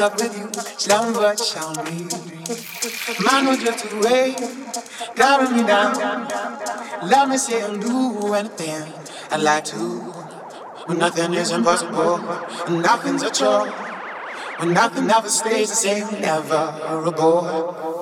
up with you, slumber shall me. Man will drift away, carry me down. Let me say and do anything I like to. When nothing is impossible, and nothing's a chore. When nothing ever stays the same, never a bore.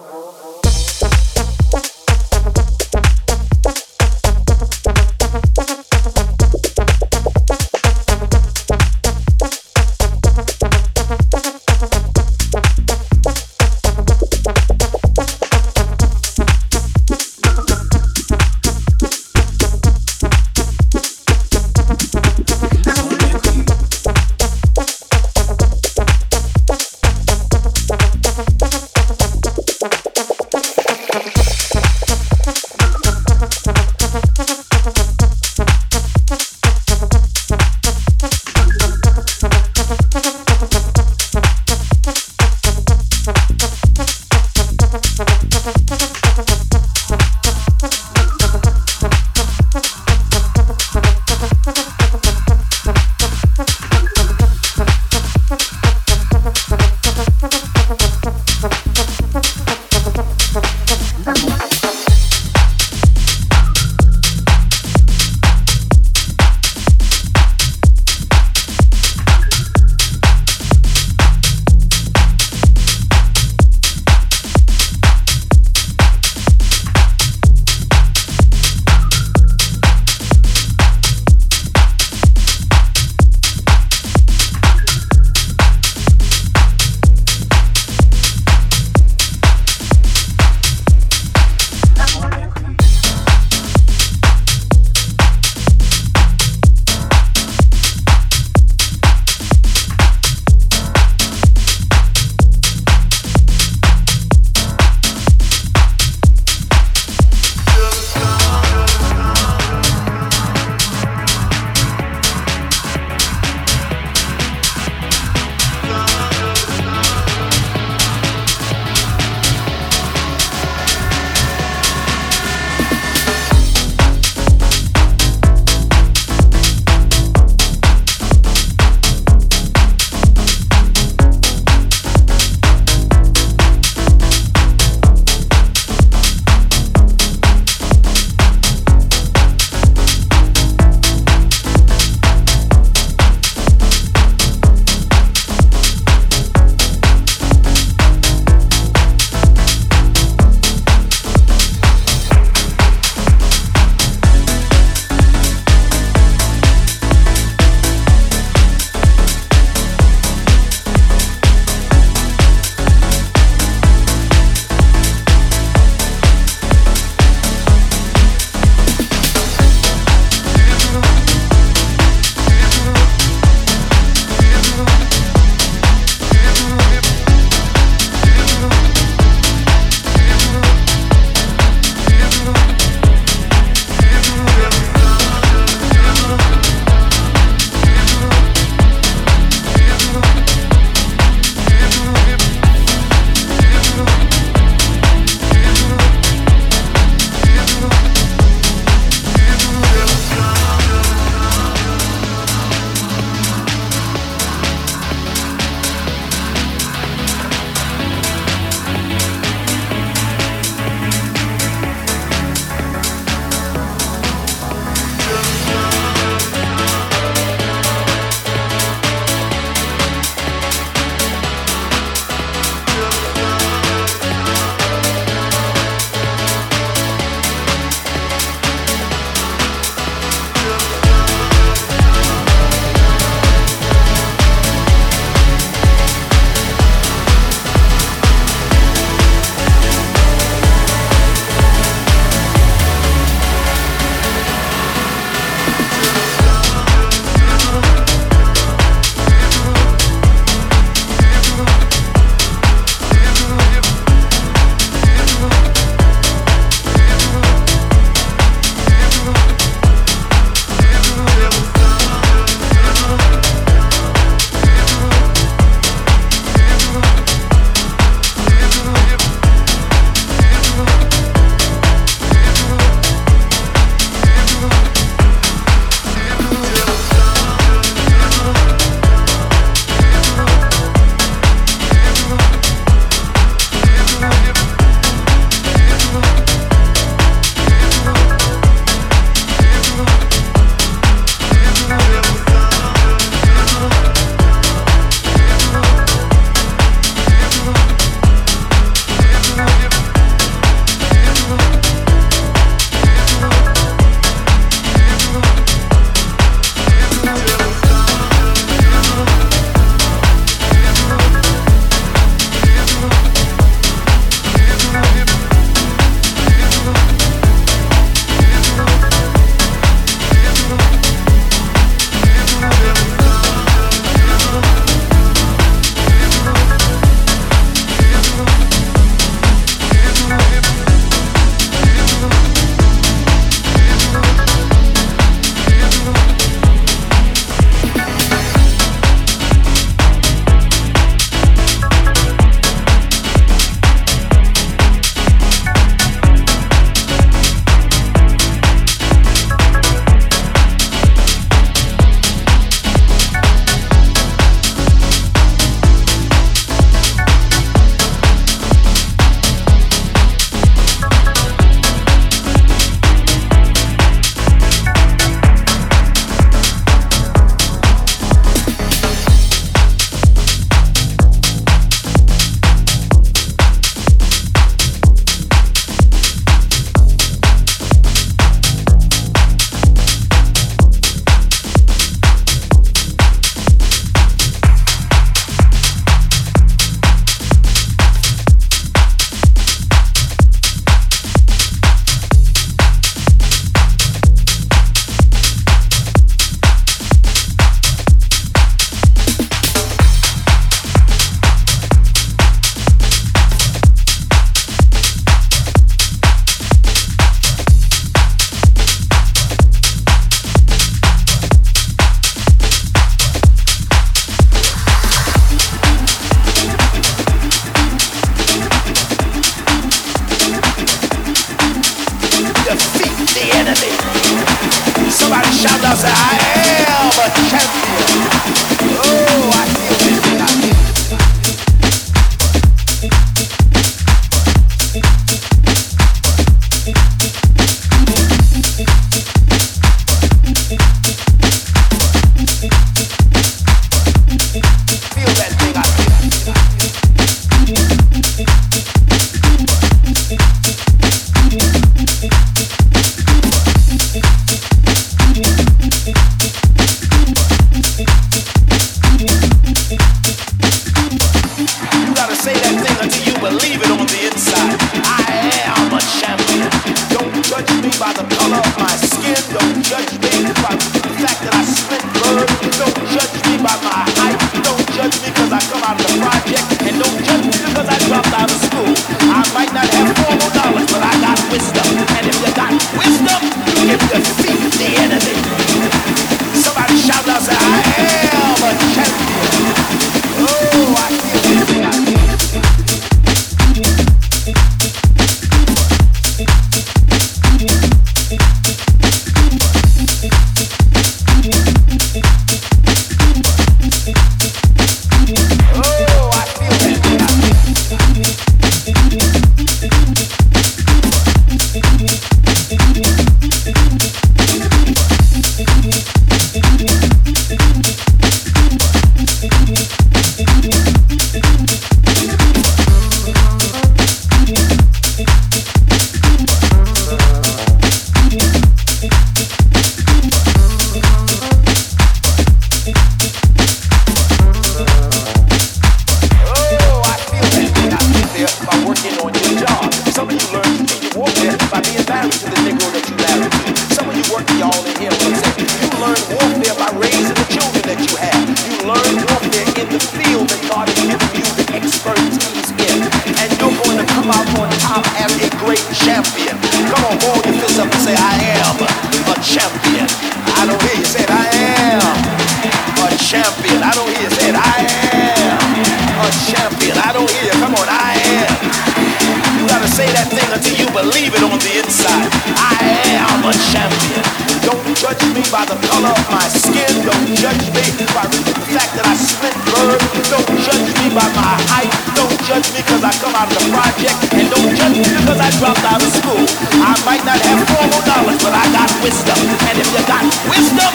believe it on the inside. I am a champion. Don't judge me by the color of my skin. Don't judge me by the fact that I split bird. Don't judge me by my height. Don't judge me because I come out of the project. And don't judge me because I dropped out of school. I might not have formal knowledge, but I got wisdom. And if you got wisdom,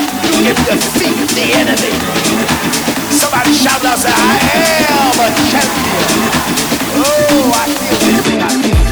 you can defeat the enemy. Somebody shout out, say, I am a champion. Oh, I feel this thing, I feel